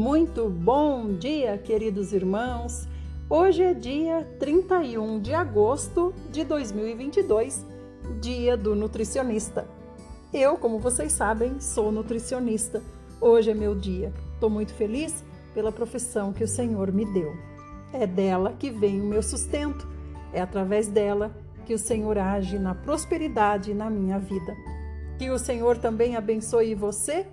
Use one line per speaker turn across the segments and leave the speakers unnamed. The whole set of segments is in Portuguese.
Muito bom dia, queridos irmãos. Hoje é dia 31 de agosto de 2022, dia do nutricionista. Eu, como vocês sabem, sou nutricionista. Hoje é meu dia. Estou muito feliz pela profissão que o Senhor me deu. É dela que vem o meu sustento. É através dela que o Senhor age na prosperidade na minha vida. Que o Senhor também abençoe você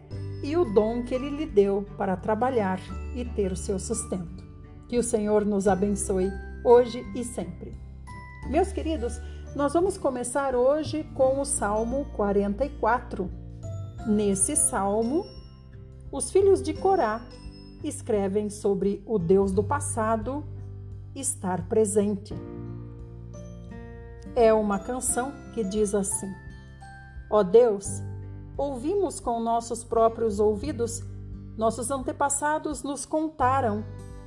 e o dom que ele lhe deu para trabalhar e ter o seu sustento. Que o Senhor nos abençoe hoje e sempre. Meus queridos, nós vamos começar hoje com o Salmo 44. Nesse salmo, os filhos de Corá escrevem sobre o Deus do passado estar presente. É uma canção que diz assim: Ó oh Deus, ouvimos com nossos próprios ouvidos, nossos antepassados nos contaram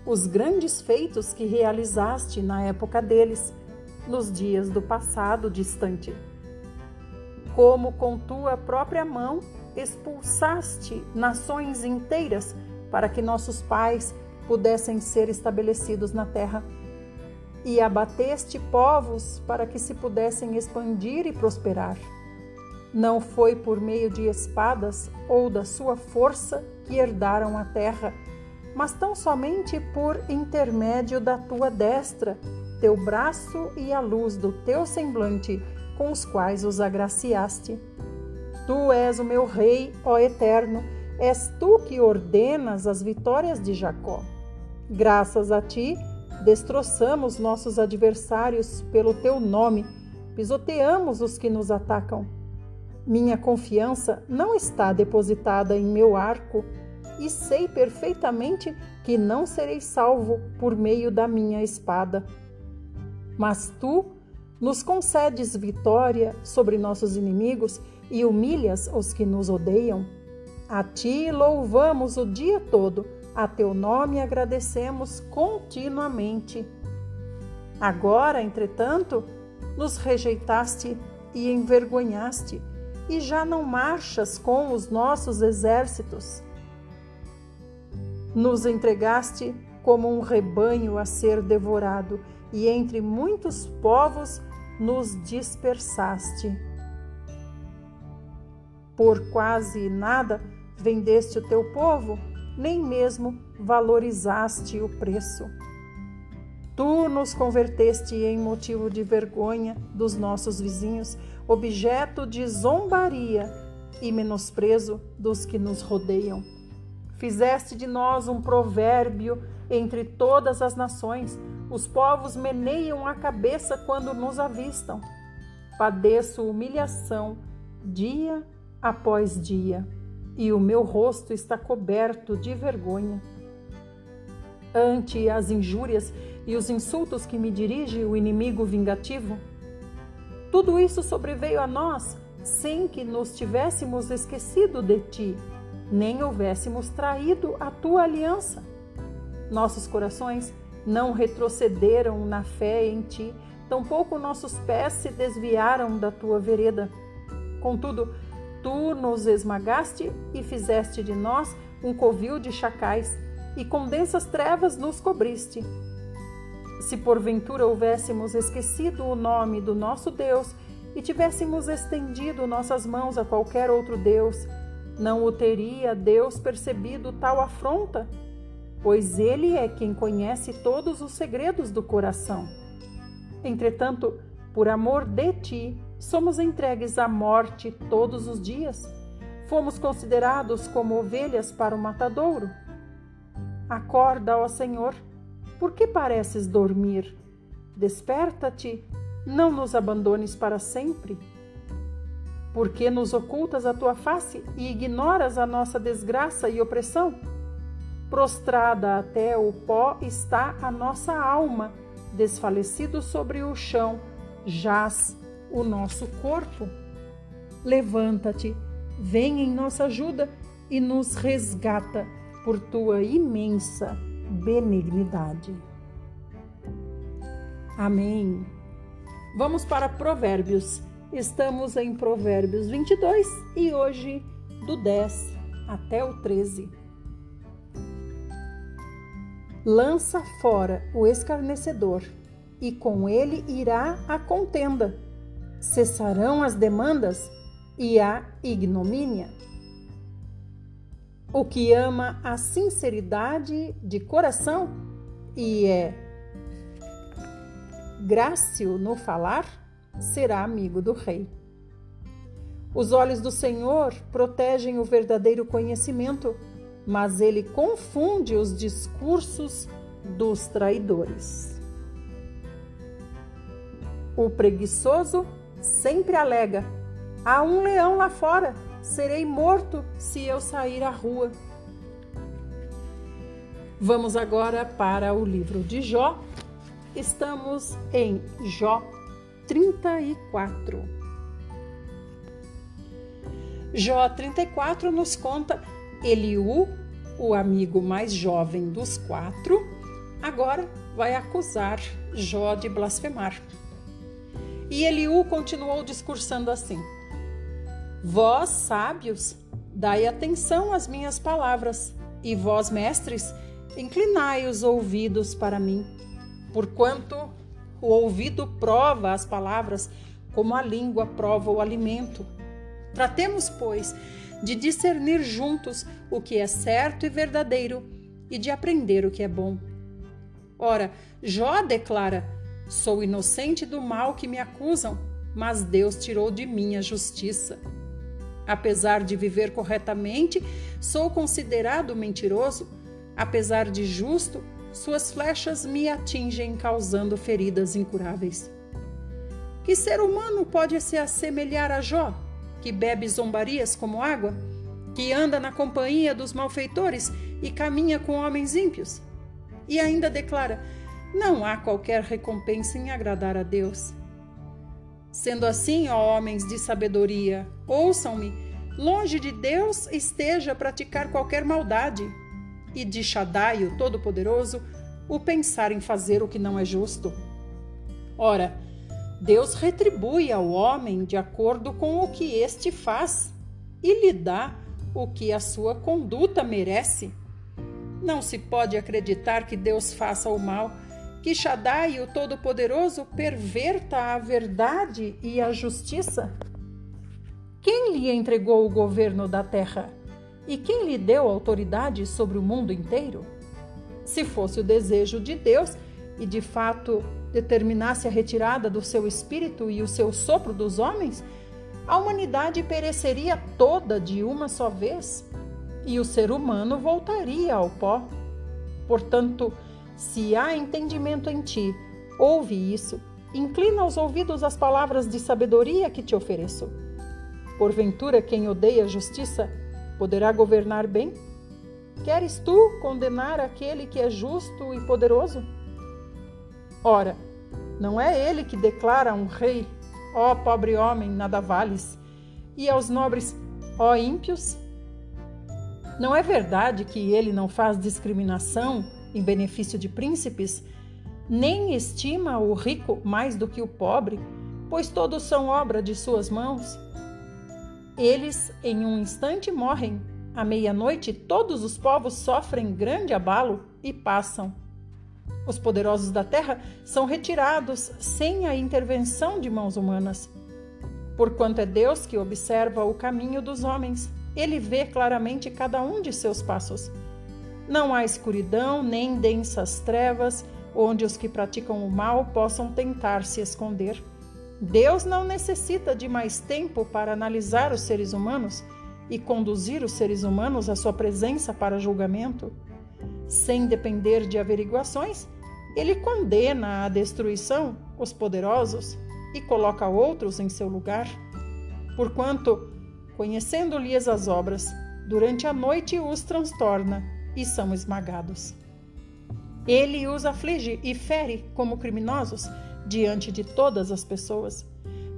os grandes feitos que realizaste na época deles, nos dias do passado distante. Como com tua própria mão expulsaste nações inteiras para que nossos pais pudessem ser estabelecidos na terra. E abateste povos para que se pudessem expandir e prosperar. Não foi por meio de espadas ou da sua força que herdaram a terra, mas tão somente por intermédio da tua destra, teu braço e a luz do teu semblante, com os quais os agraciaste. Tu és o meu rei, ó Eterno, és tu que ordenas as vitórias de Jacó. Graças a ti, destroçamos nossos adversários pelo teu nome, pisoteamos os que nos atacam. Minha confiança não está depositada em meu arco e sei perfeitamente que não serei salvo por meio da minha espada. Mas tu nos concedes vitória sobre nossos inimigos e humilhas os que nos odeiam. A ti louvamos o dia todo, a teu nome agradecemos continuamente. Agora, entretanto, nos rejeitaste e envergonhaste e já não marchas com os nossos exércitos. Nos entregaste como um rebanho a ser devorado, e entre muitos povos nos dispersaste. Por quase nada vendeste o teu povo, nem mesmo valorizaste o preço. Tu nos converteste em motivo de vergonha dos nossos vizinhos, objeto de zombaria e menosprezo dos que nos rodeiam. Fizeste de nós um provérbio entre todas as nações. Os povos meneiam a cabeça quando nos avistam. Padeço humilhação dia após dia, e o meu rosto está coberto de vergonha. Ante as injúrias e os insultos que me dirige o inimigo vingativo, tudo isso sobreveio a nós sem que nos tivéssemos esquecido de ti, nem houvéssemos traído a tua aliança. Nossos corações não retrocederam na fé em ti, tampouco nossos pés se desviaram da tua vereda. Contudo, tu nos esmagaste e fizeste de nós um covil de chacais, e com densas trevas nos cobriste. Se porventura houvéssemos esquecido o nome do nosso Deus e tivéssemos estendido nossas mãos a qualquer outro Deus, não o teria Deus percebido tal afronta? Pois Ele é quem conhece todos os segredos do coração. Entretanto, por amor de ti, somos entregues à morte todos os dias. Fomos considerados como ovelhas para o matadouro. Acorda, ó Senhor por que pareces dormir? Desperta-te, não nos abandones para sempre. Por que nos ocultas a tua face e ignoras a nossa desgraça e opressão? Prostrada até o pó está a nossa alma, desfalecido sobre o chão, jaz o nosso corpo. Levanta-te, vem em nossa ajuda e nos resgata por tua imensa benignidade. Amém. Vamos para Provérbios. Estamos em Provérbios 22 e hoje do 10 até o 13. lança fora o escarnecedor, e com ele irá a contenda. Cessarão as demandas e a ignomínia. O que ama a sinceridade de coração e é grácil no falar, será amigo do rei. Os olhos do Senhor protegem o verdadeiro conhecimento mas ele confunde os discursos dos traidores. O preguiçoso sempre alega: há um leão lá fora, serei morto se eu sair à rua. Vamos agora para o livro de Jó. Estamos em Jó 34. Jó 34 nos conta Eliú, o amigo mais jovem dos quatro, agora vai acusar Jó de blasfemar. E Eliú continuou discursando assim: Vós, sábios, dai atenção às minhas palavras, e vós, mestres, inclinai os ouvidos para mim, porquanto o ouvido prova as palavras, como a língua prova o alimento. Tratemos, pois, de discernir juntos o que é certo e verdadeiro e de aprender o que é bom. Ora, Jó declara: Sou inocente do mal que me acusam, mas Deus tirou de mim a justiça. Apesar de viver corretamente, sou considerado mentiroso. Apesar de justo, suas flechas me atingem, causando feridas incuráveis. Que ser humano pode se assemelhar a Jó? que bebe zombarias como água, que anda na companhia dos malfeitores e caminha com homens ímpios. E ainda declara: não há qualquer recompensa em agradar a Deus. Sendo assim, ó homens de sabedoria, ouçam-me: longe de Deus esteja praticar qualquer maldade, e de Shaddai, o Todo-Poderoso, o pensar em fazer o que não é justo. Ora, Deus retribui ao homem de acordo com o que este faz e lhe dá o que a sua conduta merece. Não se pode acreditar que Deus faça o mal, que Shaddai, o Todo-Poderoso, perverta a verdade e a justiça. Quem lhe entregou o governo da terra? E quem lhe deu autoridade sobre o mundo inteiro? Se fosse o desejo de Deus, e de fato determinasse a retirada do seu espírito e o seu sopro dos homens, a humanidade pereceria toda de uma só vez e o ser humano voltaria ao pó. Portanto, se há entendimento em ti, ouve isso, inclina os ouvidos às palavras de sabedoria que te ofereço. Porventura, quem odeia a justiça poderá governar bem? Queres tu condenar aquele que é justo e poderoso? Ora, não é ele que declara a um rei, ó pobre homem, nada vales, e aos nobres, ó ímpios? Não é verdade que ele não faz discriminação em benefício de príncipes, nem estima o rico mais do que o pobre, pois todos são obra de suas mãos? Eles em um instante morrem, à meia-noite todos os povos sofrem grande abalo e passam os poderosos da terra são retirados sem a intervenção de mãos humanas. Porquanto é Deus que observa o caminho dos homens, ele vê claramente cada um de seus passos. Não há escuridão nem densas trevas onde os que praticam o mal possam tentar se esconder. Deus não necessita de mais tempo para analisar os seres humanos e conduzir os seres humanos à sua presença para julgamento. Sem depender de averiguações, ele condena à destruição os poderosos e coloca outros em seu lugar. Porquanto, conhecendo-lhes as obras, durante a noite os transtorna e são esmagados. Ele os aflige e fere como criminosos diante de todas as pessoas,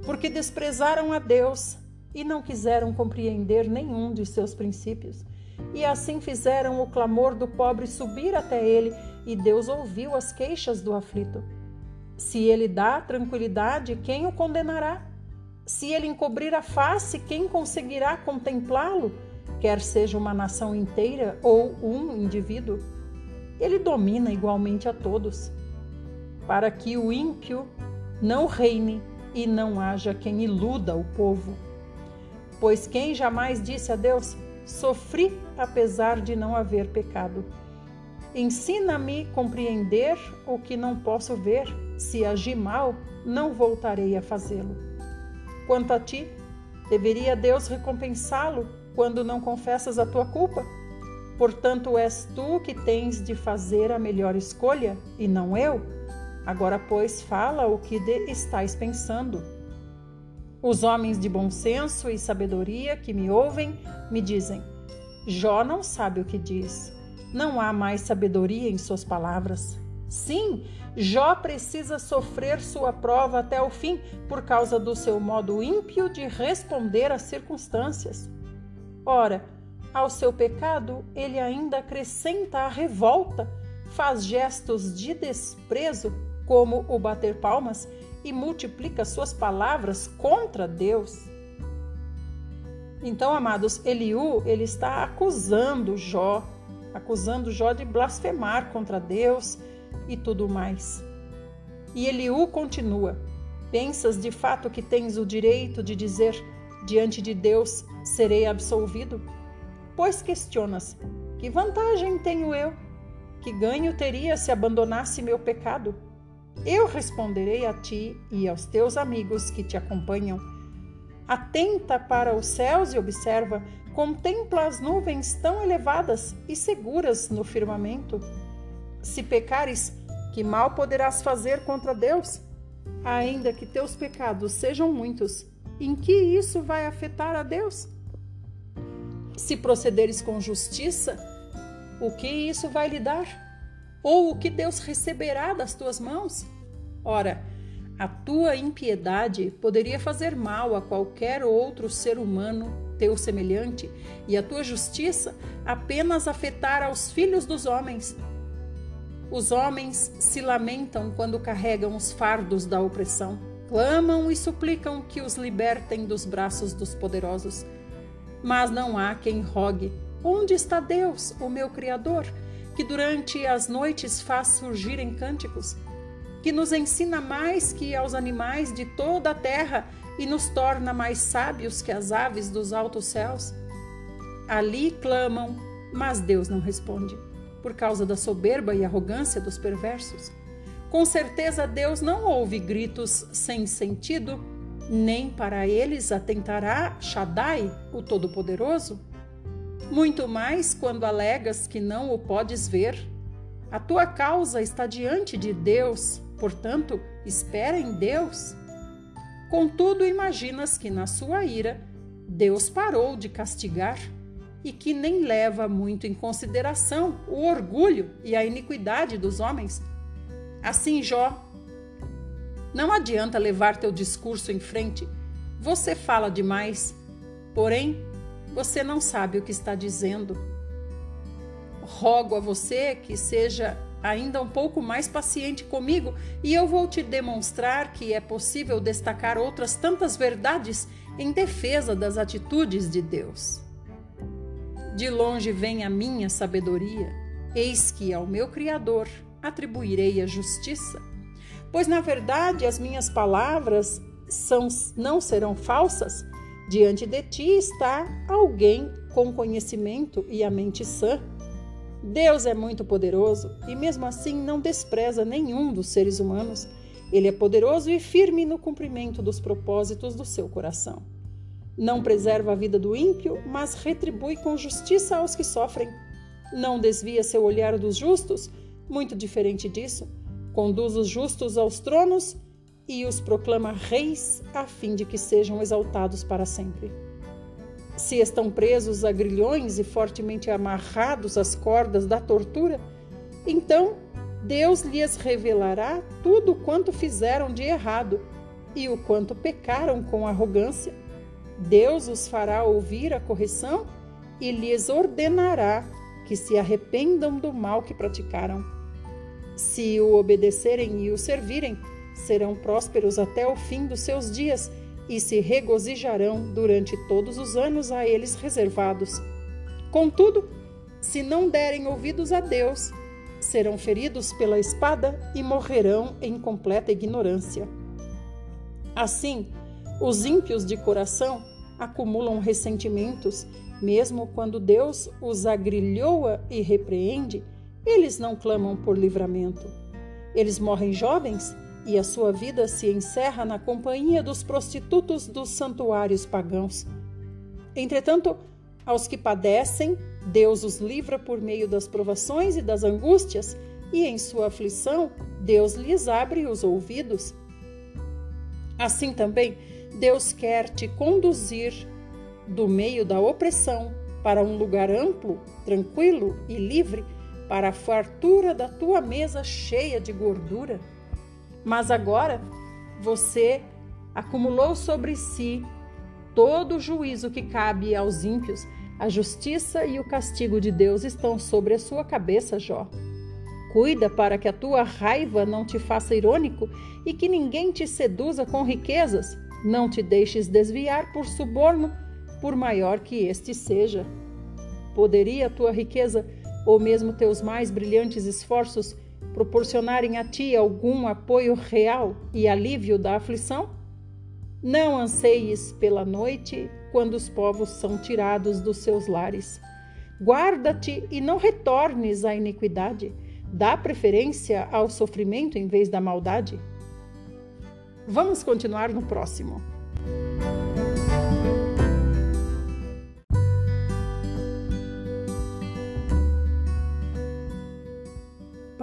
porque desprezaram a Deus e não quiseram compreender nenhum de seus princípios, e assim fizeram o clamor do pobre subir até ele e Deus ouviu as queixas do aflito. Se ele dá tranquilidade, quem o condenará? Se ele encobrir a face, quem conseguirá contemplá-lo, quer seja uma nação inteira ou um indivíduo? ele domina igualmente a todos, para que o ímpio não reine e não haja quem iluda o povo. Pois quem jamais disse a Deus: Sofri apesar de não haver pecado. Ensina-me compreender o que não posso ver. Se agir mal, não voltarei a fazê-lo. Quanto a ti, deveria Deus recompensá-lo quando não confessas a tua culpa? Portanto, és tu que tens de fazer a melhor escolha e não eu. Agora, pois, fala o que estás pensando. Os homens de bom senso e sabedoria que me ouvem me dizem: Jó não sabe o que diz. Não há mais sabedoria em suas palavras. Sim, Jó precisa sofrer sua prova até o fim por causa do seu modo ímpio de responder às circunstâncias. Ora, ao seu pecado, ele ainda acrescenta a revolta, faz gestos de desprezo, como o bater palmas, e multiplica suas palavras contra Deus. Então, amados, Eliú, ele está acusando Jó, acusando Jó de blasfemar contra Deus e tudo mais. E Eliú continua: Pensas de fato que tens o direito de dizer diante de Deus serei absolvido? Pois questionas: que vantagem tenho eu? Que ganho teria se abandonasse meu pecado? Eu responderei a ti e aos teus amigos que te acompanham. Atenta para os céus e observa, contempla as nuvens tão elevadas e seguras no firmamento. Se pecares, que mal poderás fazer contra Deus? Ainda que teus pecados sejam muitos, em que isso vai afetar a Deus? Se procederes com justiça, o que isso vai lhe dar? Ou o que Deus receberá das tuas mãos? Ora, a tua impiedade poderia fazer mal a qualquer outro ser humano teu semelhante, e a tua justiça apenas afetar aos filhos dos homens. Os homens se lamentam quando carregam os fardos da opressão, clamam e suplicam que os libertem dos braços dos poderosos. Mas não há quem rogue: Onde está Deus, o meu Criador, que durante as noites faz surgirem cânticos, que nos ensina mais que aos animais de toda a terra e nos torna mais sábios que as aves dos altos céus? Ali clamam, mas Deus não responde, por causa da soberba e arrogância dos perversos. Com certeza Deus não ouve gritos sem sentido nem para eles atentará Shaddai, o Todo-Poderoso? Muito mais quando alegas que não o podes ver. A tua causa está diante de Deus, portanto, espera em Deus. Contudo, imaginas que na sua ira Deus parou de castigar e que nem leva muito em consideração o orgulho e a iniquidade dos homens. Assim, Jó não adianta levar teu discurso em frente. Você fala demais, porém você não sabe o que está dizendo. Rogo a você que seja ainda um pouco mais paciente comigo e eu vou te demonstrar que é possível destacar outras tantas verdades em defesa das atitudes de Deus. De longe vem a minha sabedoria, eis que ao meu Criador atribuirei a justiça Pois na verdade as minhas palavras são, não serão falsas. Diante de ti está alguém com conhecimento e a mente sã. Deus é muito poderoso e, mesmo assim, não despreza nenhum dos seres humanos. Ele é poderoso e firme no cumprimento dos propósitos do seu coração. Não preserva a vida do ímpio, mas retribui com justiça aos que sofrem. Não desvia seu olhar dos justos, muito diferente disso conduz os justos aos tronos e os proclama reis, a fim de que sejam exaltados para sempre. Se estão presos a grilhões e fortemente amarrados às cordas da tortura, então Deus lhes revelará tudo quanto fizeram de errado e o quanto pecaram com arrogância. Deus os fará ouvir a correção e lhes ordenará que se arrependam do mal que praticaram. Se o obedecerem e o servirem, serão prósperos até o fim dos seus dias e se regozijarão durante todos os anos a eles reservados. Contudo, se não derem ouvidos a Deus, serão feridos pela espada e morrerão em completa ignorância. Assim, os ímpios de coração acumulam ressentimentos, mesmo quando Deus os agrilhoa e repreende, eles não clamam por livramento. Eles morrem jovens e a sua vida se encerra na companhia dos prostitutos dos santuários pagãos. Entretanto, aos que padecem, Deus os livra por meio das provações e das angústias, e em sua aflição, Deus lhes abre os ouvidos. Assim também, Deus quer te conduzir do meio da opressão para um lugar amplo, tranquilo e livre, para a fartura da tua mesa cheia de gordura. Mas agora você acumulou sobre si todo o juízo que cabe aos ímpios. A justiça e o castigo de Deus estão sobre a sua cabeça, Jó. Cuida para que a tua raiva não te faça irônico e que ninguém te seduza com riquezas. Não te deixes desviar por suborno, por maior que este seja. Poderia tua riqueza, ou mesmo teus mais brilhantes esforços, proporcionarem a ti algum apoio real e alívio da aflição? Não anseies pela noite quando os povos são tirados dos seus lares. Guarda-te e não retornes à iniquidade. Dá preferência ao sofrimento em vez da maldade. Vamos continuar no próximo.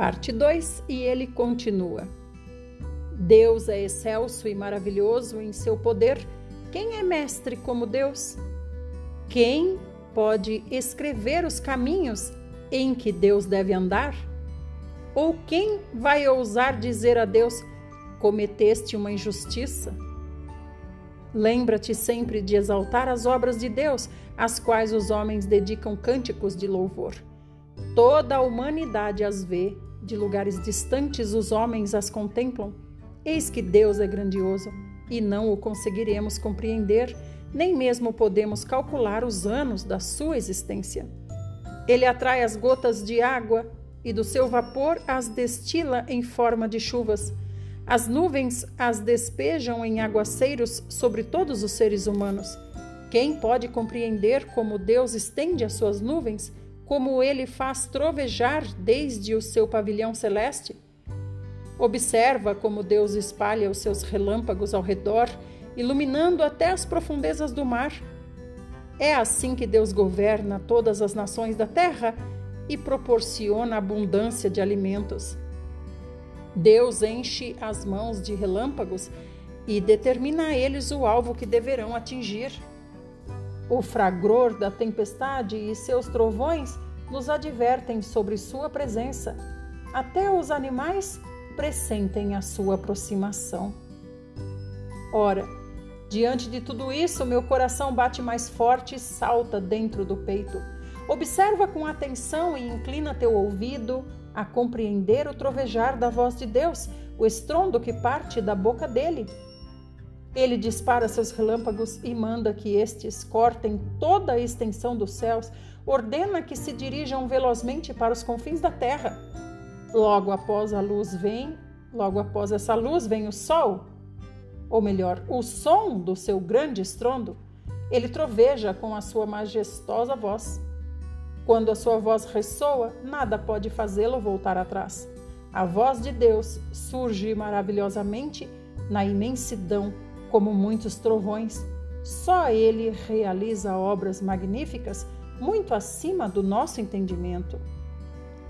Parte 2 e ele continua. Deus é excelso e maravilhoso em seu poder. Quem é mestre como Deus? Quem pode escrever os caminhos em que Deus deve andar? Ou quem vai ousar dizer a Deus: cometeste uma injustiça? Lembra-te sempre de exaltar as obras de Deus, às quais os homens dedicam cânticos de louvor. Toda a humanidade as vê de lugares distantes os homens as contemplam. Eis que Deus é grandioso e não o conseguiremos compreender, nem mesmo podemos calcular os anos da sua existência. Ele atrai as gotas de água e do seu vapor as destila em forma de chuvas. As nuvens as despejam em aguaceiros sobre todos os seres humanos. Quem pode compreender como Deus estende as suas nuvens como ele faz trovejar desde o seu pavilhão celeste? Observa como Deus espalha os seus relâmpagos ao redor, iluminando até as profundezas do mar. É assim que Deus governa todas as nações da terra e proporciona abundância de alimentos. Deus enche as mãos de relâmpagos e determina a eles o alvo que deverão atingir. O fragor da tempestade e seus trovões nos advertem sobre sua presença. Até os animais pressentem a sua aproximação. Ora, diante de tudo isso, meu coração bate mais forte e salta dentro do peito. Observa com atenção e inclina teu ouvido a compreender o trovejar da voz de Deus, o estrondo que parte da boca dele. Ele dispara seus relâmpagos e manda que estes cortem toda a extensão dos céus, ordena que se dirijam velozmente para os confins da terra. Logo após a luz vem, logo após essa luz vem o sol, ou melhor, o som do seu grande estrondo. Ele troveja com a sua majestosa voz. Quando a sua voz ressoa, nada pode fazê-lo voltar atrás. A voz de Deus surge maravilhosamente na imensidão como muitos trovões. Só Ele realiza obras magníficas muito acima do nosso entendimento.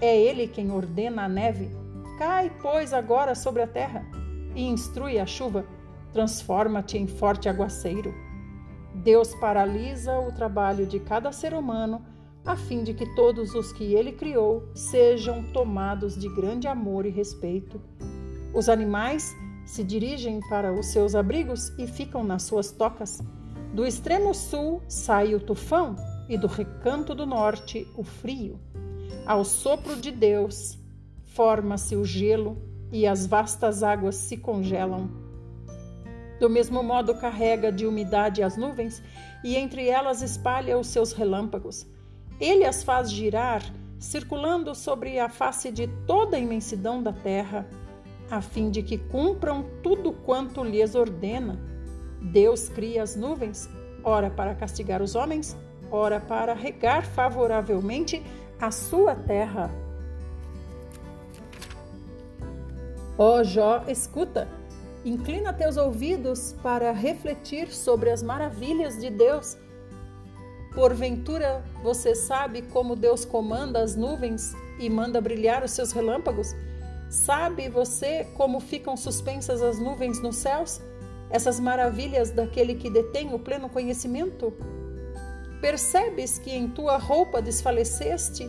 É Ele quem ordena a neve. Cai, pois, agora sobre a terra e instrui a chuva. Transforma-te em forte aguaceiro. Deus paralisa o trabalho de cada ser humano a fim de que todos os que ele criou sejam tomados de grande amor e respeito. Os animais se dirigem para os seus abrigos e ficam nas suas tocas. Do extremo sul sai o tufão e do recanto do norte o frio. Ao sopro de Deus forma-se o gelo e as vastas águas se congelam. Do mesmo modo carrega de umidade as nuvens e entre elas espalha os seus relâmpagos. Ele as faz girar circulando sobre a face de toda a imensidão da terra, a fim de que cumpram tudo quanto lhes ordena. Deus cria as nuvens, ora para castigar os homens, ora para regar favoravelmente a sua terra. Ó Jó, escuta, inclina teus ouvidos para refletir sobre as maravilhas de Deus. Porventura você sabe como Deus comanda as nuvens e manda brilhar os seus relâmpagos? Sabe você como ficam suspensas as nuvens nos céus? Essas maravilhas daquele que detém o pleno conhecimento? Percebes que em tua roupa desfaleceste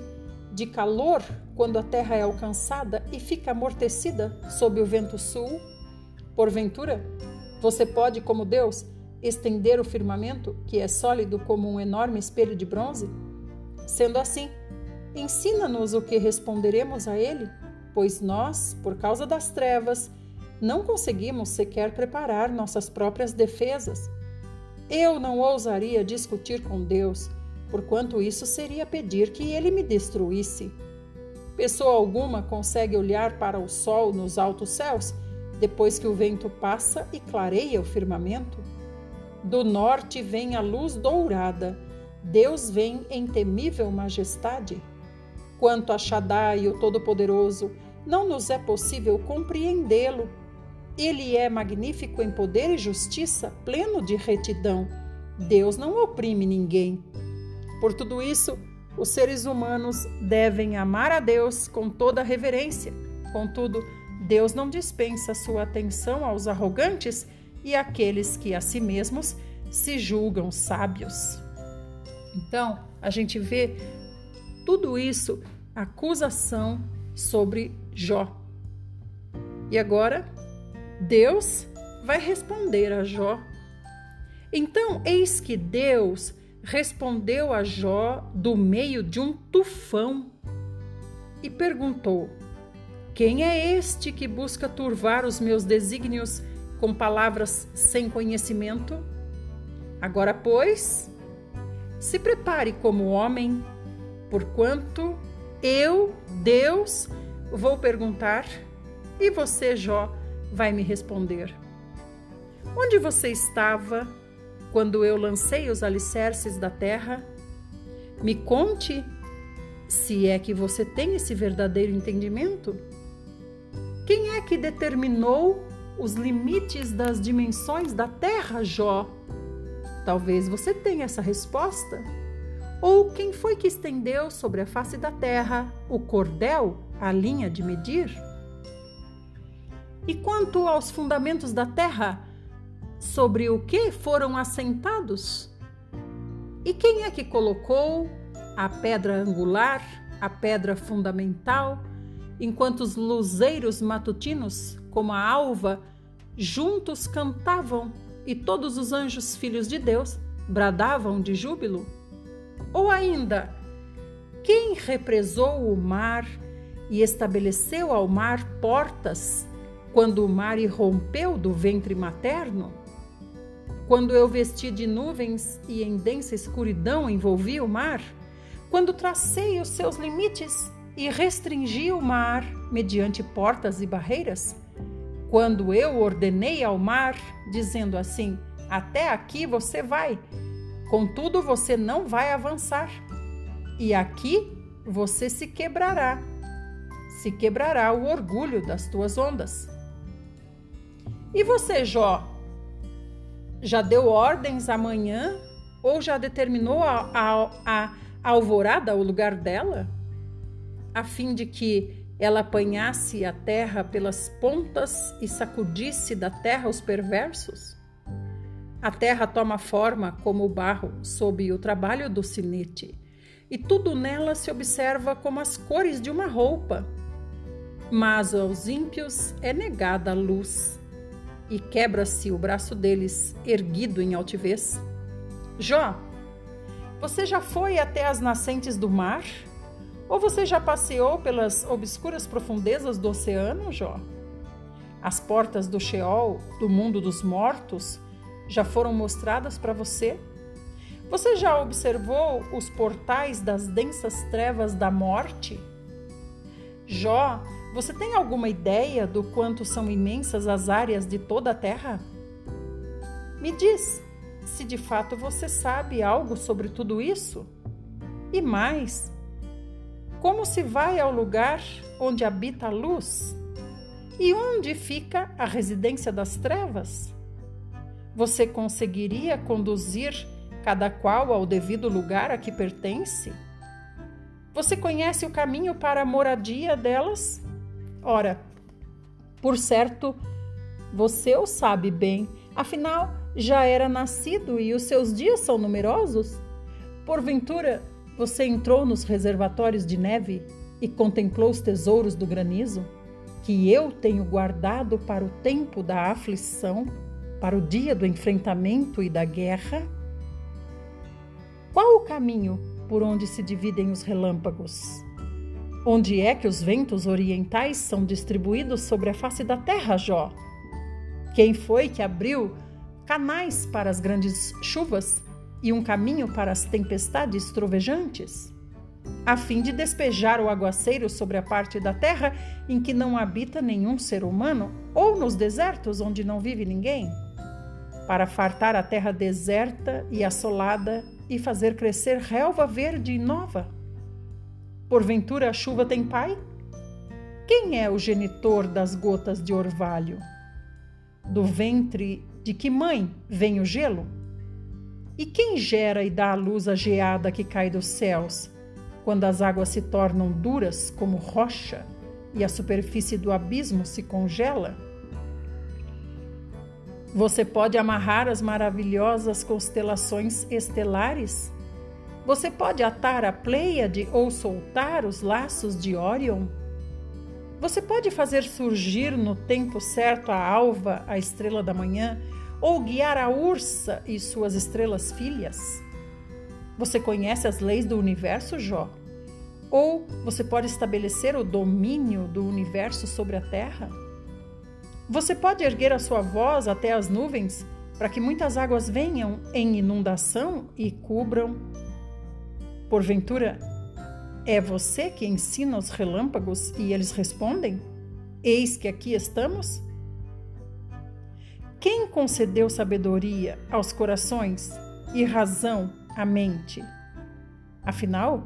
de calor quando a terra é alcançada e fica amortecida sob o vento sul? Porventura, você pode, como Deus, estender o firmamento, que é sólido como um enorme espelho de bronze? Sendo assim, ensina-nos o que responderemos a ele pois nós, por causa das trevas, não conseguimos sequer preparar nossas próprias defesas. Eu não ousaria discutir com Deus, porquanto isso seria pedir que ele me destruísse. Pessoa alguma consegue olhar para o sol nos altos céus depois que o vento passa e clareia o firmamento? Do norte vem a luz dourada, Deus vem em temível majestade. Quanto a Shaddai, o Todo-Poderoso, não nos é possível compreendê-lo. Ele é magnífico em poder e justiça, pleno de retidão. Deus não oprime ninguém. Por tudo isso, os seres humanos devem amar a Deus com toda reverência. Contudo, Deus não dispensa sua atenção aos arrogantes e àqueles que a si mesmos se julgam sábios. Então, a gente vê tudo isso, acusação sobre Jó. E agora, Deus vai responder a Jó. Então, eis que Deus respondeu a Jó do meio de um tufão e perguntou: Quem é este que busca turvar os meus desígnios com palavras sem conhecimento? Agora, pois, se prepare como homem Porquanto eu, Deus, vou perguntar e você, Jó, vai me responder. Onde você estava quando eu lancei os alicerces da terra? Me conte se é que você tem esse verdadeiro entendimento. Quem é que determinou os limites das dimensões da terra, Jó? Talvez você tenha essa resposta. Ou quem foi que estendeu sobre a face da terra o cordel, a linha de medir? E quanto aos fundamentos da terra, sobre o que foram assentados? E quem é que colocou a pedra angular, a pedra fundamental, enquanto os luzeiros matutinos, como a alva, juntos cantavam e todos os anjos filhos de Deus bradavam de júbilo? Ou ainda, quem represou o mar e estabeleceu ao mar portas quando o mar irrompeu do ventre materno? Quando eu vesti de nuvens e em densa escuridão envolvi o mar? Quando tracei os seus limites e restringi o mar mediante portas e barreiras? Quando eu ordenei ao mar, dizendo assim: Até aqui você vai, Contudo, você não vai avançar. E aqui você se quebrará. Se quebrará o orgulho das tuas ondas. E você, Jó, já deu ordens amanhã ou já determinou a, a, a alvorada, o lugar dela, a fim de que ela apanhasse a terra pelas pontas e sacudisse da terra os perversos? A terra toma forma como o barro sob o trabalho do sinete, e tudo nela se observa como as cores de uma roupa. Mas aos ímpios é negada a luz, e quebra-se o braço deles, erguido em altivez. Jó, você já foi até as nascentes do mar? Ou você já passeou pelas obscuras profundezas do oceano, Jó? As portas do Sheol, do mundo dos mortos, já foram mostradas para você? Você já observou os portais das densas trevas da morte? Jó, você tem alguma ideia do quanto são imensas as áreas de toda a Terra? Me diz se de fato você sabe algo sobre tudo isso. E mais, como se vai ao lugar onde habita a luz? E onde fica a residência das trevas? Você conseguiria conduzir cada qual ao devido lugar a que pertence? Você conhece o caminho para a moradia delas? Ora, por certo, você o sabe bem, afinal, já era nascido e os seus dias são numerosos? Porventura, você entrou nos reservatórios de neve e contemplou os tesouros do granizo, que eu tenho guardado para o tempo da aflição, para o dia do enfrentamento e da guerra? Qual o caminho por onde se dividem os relâmpagos? Onde é que os ventos orientais são distribuídos sobre a face da terra, Jó? Quem foi que abriu canais para as grandes chuvas e um caminho para as tempestades trovejantes? A fim de despejar o aguaceiro sobre a parte da terra em que não habita nenhum ser humano, ou nos desertos onde não vive ninguém? Para fartar a terra deserta e assolada e fazer crescer relva verde e nova. Porventura a chuva tem pai? Quem é o genitor das gotas de orvalho? Do ventre de que mãe vem o gelo? E quem gera e dá a luz à geada que cai dos céus, quando as águas se tornam duras como rocha e a superfície do abismo se congela? Você pode amarrar as maravilhosas constelações estelares? Você pode atar a Pleiade ou soltar os laços de Órion? Você pode fazer surgir no tempo certo a alva, a estrela da manhã, ou guiar a ursa e suas estrelas filhas? Você conhece as leis do universo, Jó? Ou você pode estabelecer o domínio do universo sobre a Terra? Você pode erguer a sua voz até as nuvens para que muitas águas venham em inundação e cubram. Porventura, é você que ensina os relâmpagos e eles respondem? Eis que aqui estamos? Quem concedeu sabedoria aos corações e razão à mente? Afinal,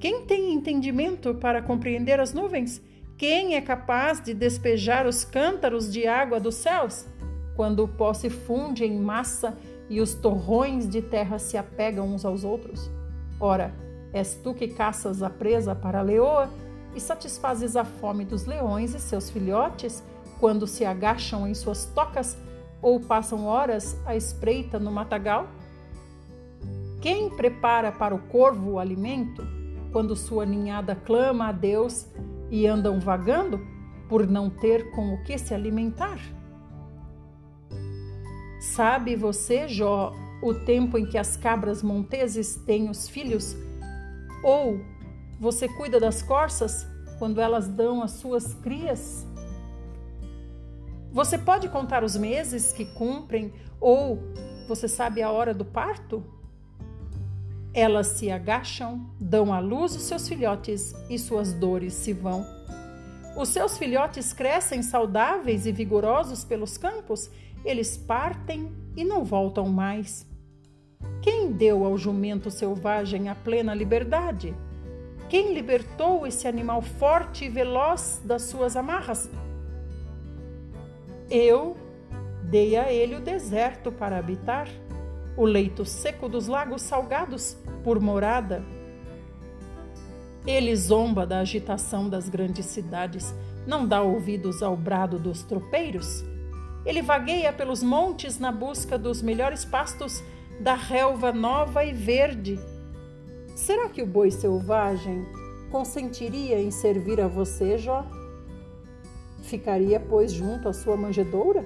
quem tem entendimento para compreender as nuvens quem é capaz de despejar os cântaros de água dos céus? Quando o pó se funde em massa e os torrões de terra se apegam uns aos outros? Ora, és tu que caças a presa para a leoa e satisfazes a fome dos leões e seus filhotes quando se agacham em suas tocas ou passam horas à espreita no matagal? Quem prepara para o corvo o alimento quando sua ninhada clama a Deus e andam vagando por não ter com o que se alimentar. Sabe você, Jó, o tempo em que as cabras monteses têm os filhos? Ou você cuida das corças quando elas dão as suas crias? Você pode contar os meses que cumprem ou você sabe a hora do parto? Elas se agacham, dão à luz os seus filhotes e suas dores se vão. Os seus filhotes crescem saudáveis e vigorosos pelos campos, eles partem e não voltam mais. Quem deu ao jumento selvagem a plena liberdade? Quem libertou esse animal forte e veloz das suas amarras? Eu dei a ele o deserto para habitar o leito seco dos lagos salgados por morada. Ele zomba da agitação das grandes cidades, não dá ouvidos ao brado dos tropeiros. Ele vagueia pelos montes na busca dos melhores pastos da relva nova e verde. Será que o boi selvagem consentiria em servir a você, Jó? Ficaria, pois, junto à sua manjedoura?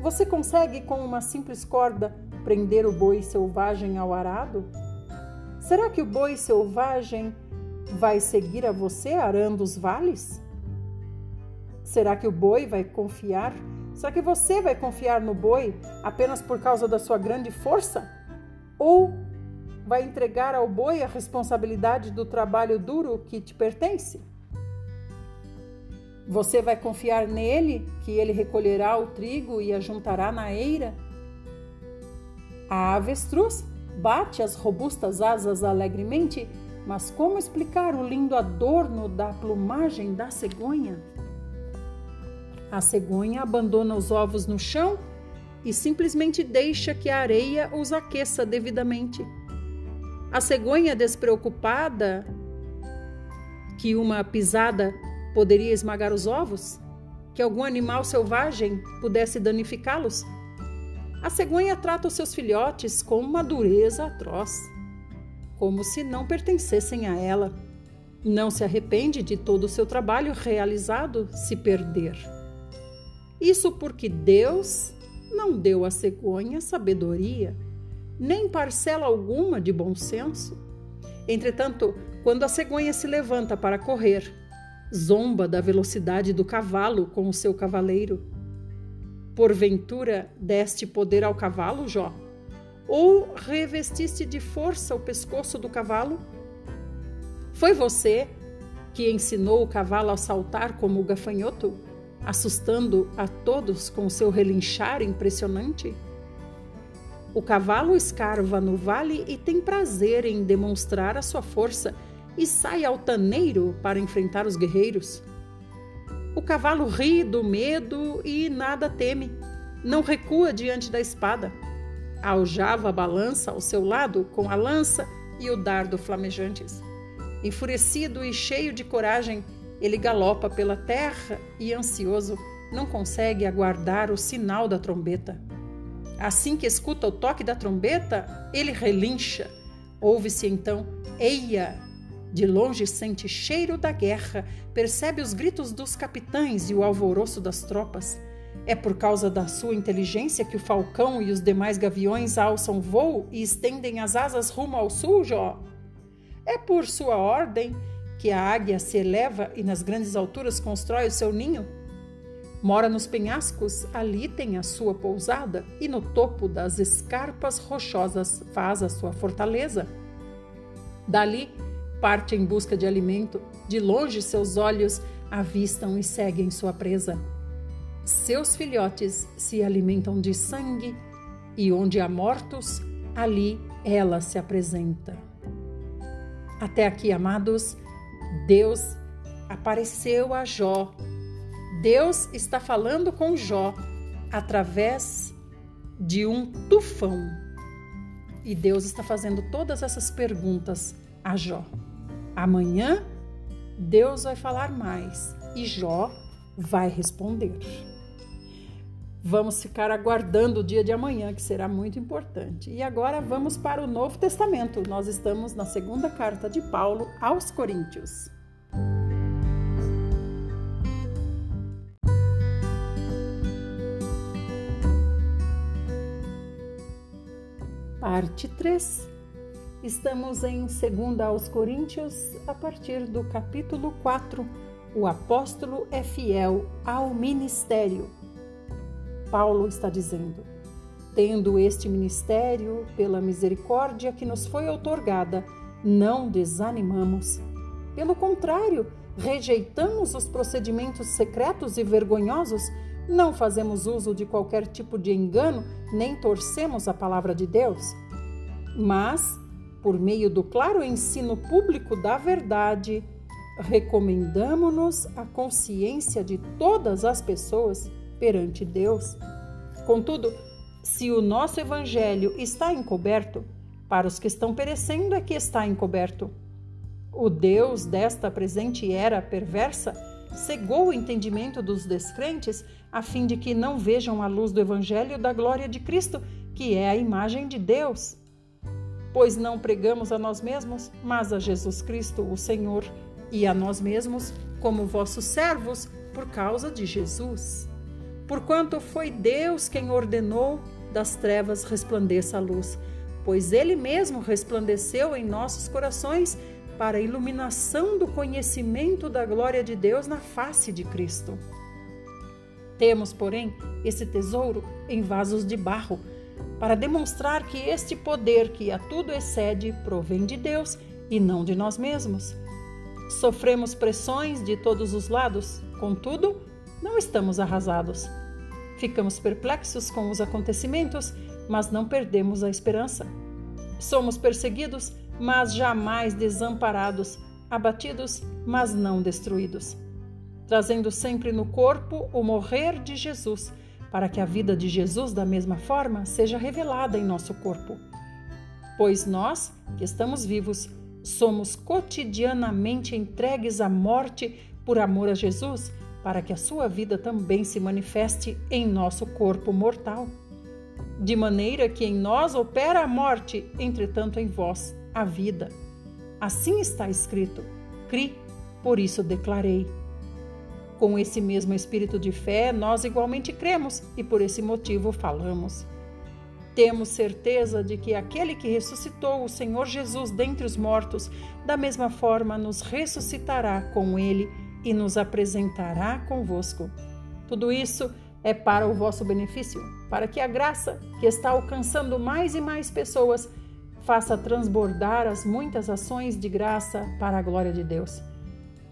Você consegue, com uma simples corda, prender o boi selvagem ao arado? Será que o boi selvagem vai seguir a você arando os vales? Será que o boi vai confiar? Será que você vai confiar no boi apenas por causa da sua grande força? Ou vai entregar ao boi a responsabilidade do trabalho duro que te pertence? Você vai confiar nele que ele recolherá o trigo e ajuntará na eira? A avestruz bate as robustas asas alegremente, mas como explicar o lindo adorno da plumagem da cegonha? A cegonha abandona os ovos no chão e simplesmente deixa que a areia os aqueça devidamente. A cegonha despreocupada que uma pisada poderia esmagar os ovos? Que algum animal selvagem pudesse danificá-los? A cegonha trata os seus filhotes com uma dureza atroz, como se não pertencessem a ela. Não se arrepende de todo o seu trabalho realizado se perder. Isso porque Deus não deu à cegonha sabedoria, nem parcela alguma de bom senso. Entretanto, quando a cegonha se levanta para correr, zomba da velocidade do cavalo com o seu cavaleiro. Porventura deste poder ao cavalo, Jó? Ou revestiste de força o pescoço do cavalo? Foi você que ensinou o cavalo a saltar como o gafanhoto, assustando a todos com seu relinchar impressionante? O cavalo escarva no vale e tem prazer em demonstrar a sua força e sai altaneiro para enfrentar os guerreiros. O cavalo ri do medo e nada teme, não recua diante da espada. A aljava balança ao seu lado com a lança e o dardo flamejantes. Enfurecido e cheio de coragem, ele galopa pela terra e, ansioso, não consegue aguardar o sinal da trombeta. Assim que escuta o toque da trombeta, ele relincha. Ouve-se então: Eia! De longe sente cheiro da guerra, percebe os gritos dos capitães e o alvoroço das tropas. É por causa da sua inteligência que o falcão e os demais gaviões alçam voo e estendem as asas rumo ao sul, Jó? É por sua ordem que a águia se eleva e nas grandes alturas constrói o seu ninho? Mora nos penhascos, ali tem a sua pousada, e no topo das escarpas rochosas faz a sua fortaleza. Dali parte em busca de alimento, de longe seus olhos avistam e seguem sua presa. Seus filhotes se alimentam de sangue, e onde há mortos, ali ela se apresenta. Até aqui, amados, Deus apareceu a Jó. Deus está falando com Jó através de um tufão. E Deus está fazendo todas essas perguntas a Jó. Amanhã Deus vai falar mais e Jó vai responder. Vamos ficar aguardando o dia de amanhã, que será muito importante. E agora vamos para o Novo Testamento. Nós estamos na segunda carta de Paulo aos Coríntios. Parte 3 Estamos em 2 aos Coríntios, a partir do capítulo 4. O apóstolo é fiel ao ministério. Paulo está dizendo: Tendo este ministério, pela misericórdia que nos foi outorgada, não desanimamos. Pelo contrário, rejeitamos os procedimentos secretos e vergonhosos, não fazemos uso de qualquer tipo de engano, nem torcemos a palavra de Deus. Mas por meio do claro ensino público da verdade, recomendamos-nos a consciência de todas as pessoas perante Deus. Contudo, se o nosso evangelho está encoberto, para os que estão perecendo é que está encoberto. O Deus desta presente era perversa cegou o entendimento dos descrentes a fim de que não vejam a luz do evangelho da glória de Cristo, que é a imagem de Deus pois não pregamos a nós mesmos, mas a Jesus Cristo, o Senhor, e a nós mesmos como vossos servos por causa de Jesus. Porquanto foi Deus quem ordenou das trevas resplandeça a luz, pois Ele mesmo resplandeceu em nossos corações para a iluminação do conhecimento da glória de Deus na face de Cristo. Temos, porém, esse tesouro em vasos de barro para demonstrar que este poder que a tudo excede provém de Deus e não de nós mesmos. Sofremos pressões de todos os lados, contudo, não estamos arrasados. Ficamos perplexos com os acontecimentos, mas não perdemos a esperança. Somos perseguidos, mas jamais desamparados, abatidos, mas não destruídos. Trazendo sempre no corpo o morrer de Jesus para que a vida de Jesus, da mesma forma, seja revelada em nosso corpo. Pois nós, que estamos vivos, somos cotidianamente entregues à morte por amor a Jesus, para que a sua vida também se manifeste em nosso corpo mortal. De maneira que em nós opera a morte, entretanto em vós a vida. Assim está escrito: Cri, por isso declarei. Com esse mesmo espírito de fé, nós igualmente cremos e por esse motivo falamos. Temos certeza de que aquele que ressuscitou o Senhor Jesus dentre os mortos, da mesma forma nos ressuscitará com ele e nos apresentará convosco. Tudo isso é para o vosso benefício, para que a graça que está alcançando mais e mais pessoas faça transbordar as muitas ações de graça para a glória de Deus.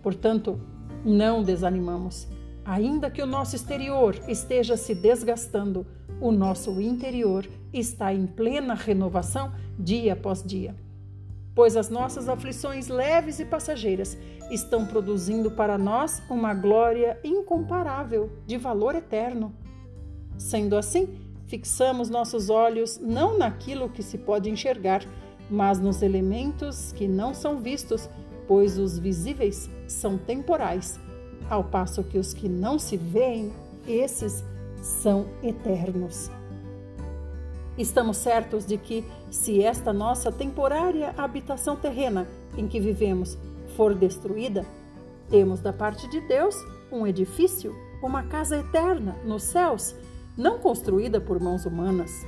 Portanto, não desanimamos. Ainda que o nosso exterior esteja se desgastando, o nosso interior está em plena renovação dia após dia. Pois as nossas aflições leves e passageiras estão produzindo para nós uma glória incomparável, de valor eterno. Sendo assim, fixamos nossos olhos não naquilo que se pode enxergar, mas nos elementos que não são vistos pois os visíveis são temporais, ao passo que os que não se veem, esses são eternos. Estamos certos de que, se esta nossa temporária habitação terrena em que vivemos for destruída, temos da parte de Deus um edifício, uma casa eterna nos céus, não construída por mãos humanas.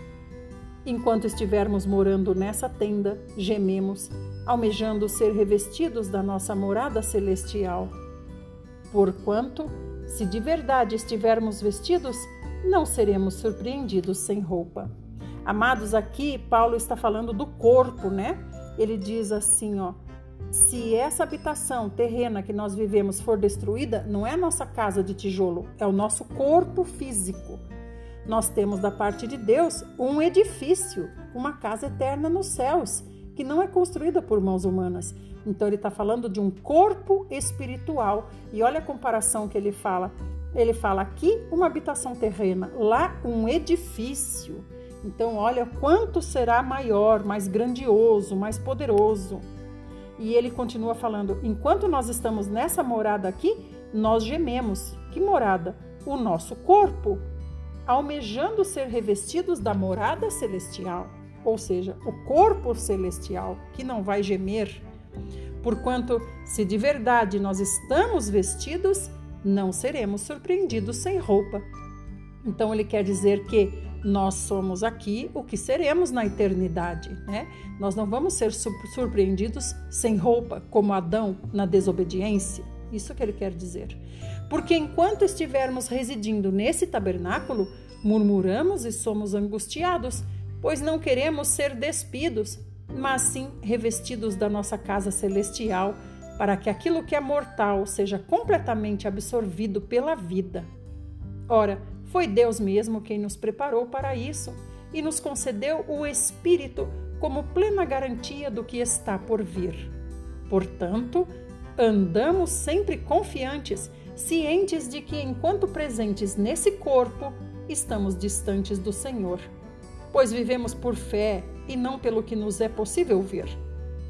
Enquanto estivermos morando nessa tenda, gememos, almejando ser revestidos da nossa morada celestial. Porquanto, se de verdade estivermos vestidos, não seremos surpreendidos sem roupa. Amados, aqui Paulo está falando do corpo, né? Ele diz assim, ó: se essa habitação terrena que nós vivemos for destruída, não é a nossa casa de tijolo, é o nosso corpo físico. Nós temos da parte de Deus um edifício, uma casa eterna nos céus, que não é construída por mãos humanas. Então ele está falando de um corpo espiritual. E olha a comparação que ele fala. Ele fala aqui uma habitação terrena, lá um edifício. Então olha quanto será maior, mais grandioso, mais poderoso. E ele continua falando: enquanto nós estamos nessa morada aqui, nós gememos. Que morada? O nosso corpo almejando ser revestidos da morada celestial, ou seja, o corpo celestial que não vai gemer. Porquanto, se de verdade nós estamos vestidos, não seremos surpreendidos sem roupa. Então, ele quer dizer que nós somos aqui o que seremos na eternidade, né? Nós não vamos ser surpreendidos sem roupa, como Adão na desobediência. Isso que ele quer dizer. Porque enquanto estivermos residindo nesse tabernáculo, murmuramos e somos angustiados, pois não queremos ser despidos, mas sim revestidos da nossa casa celestial, para que aquilo que é mortal seja completamente absorvido pela vida. Ora, foi Deus mesmo quem nos preparou para isso e nos concedeu o Espírito como plena garantia do que está por vir. Portanto, andamos sempre confiantes cientes de que, enquanto presentes nesse corpo, estamos distantes do Senhor, pois vivemos por fé e não pelo que nos é possível ver.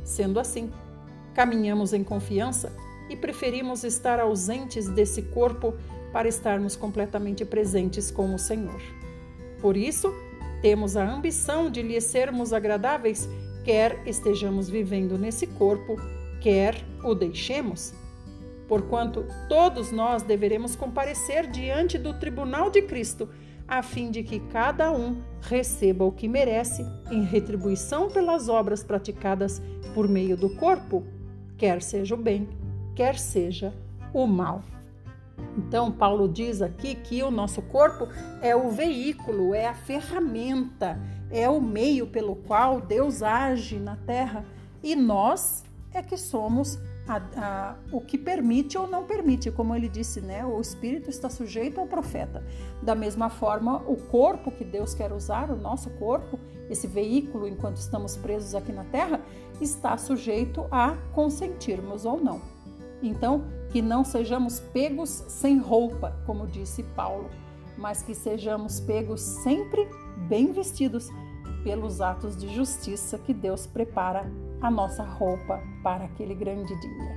Sendo assim, caminhamos em confiança e preferimos estar ausentes desse corpo para estarmos completamente presentes com o Senhor. Por isso, temos a ambição de lhe sermos agradáveis, quer estejamos vivendo nesse corpo, quer o deixemos porquanto todos nós deveremos comparecer diante do tribunal de Cristo, a fim de que cada um receba o que merece em retribuição pelas obras praticadas por meio do corpo, quer seja o bem, quer seja o mal. Então, Paulo diz aqui que o nosso corpo é o veículo, é a ferramenta, é o meio pelo qual Deus age na terra e nós é que somos a, a, o que permite ou não permite, como ele disse, né? O espírito está sujeito ao profeta. Da mesma forma, o corpo que Deus quer usar, o nosso corpo, esse veículo enquanto estamos presos aqui na terra, está sujeito a consentirmos ou não. Então, que não sejamos pegos sem roupa, como disse Paulo, mas que sejamos pegos sempre bem vestidos pelos atos de justiça que Deus prepara a nossa roupa para aquele grande dia.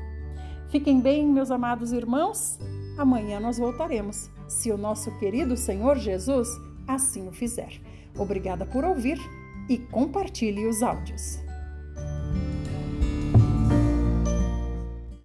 Fiquem bem, meus amados irmãos. Amanhã nós voltaremos, se o nosso querido Senhor Jesus assim o fizer. Obrigada por ouvir e compartilhe os áudios.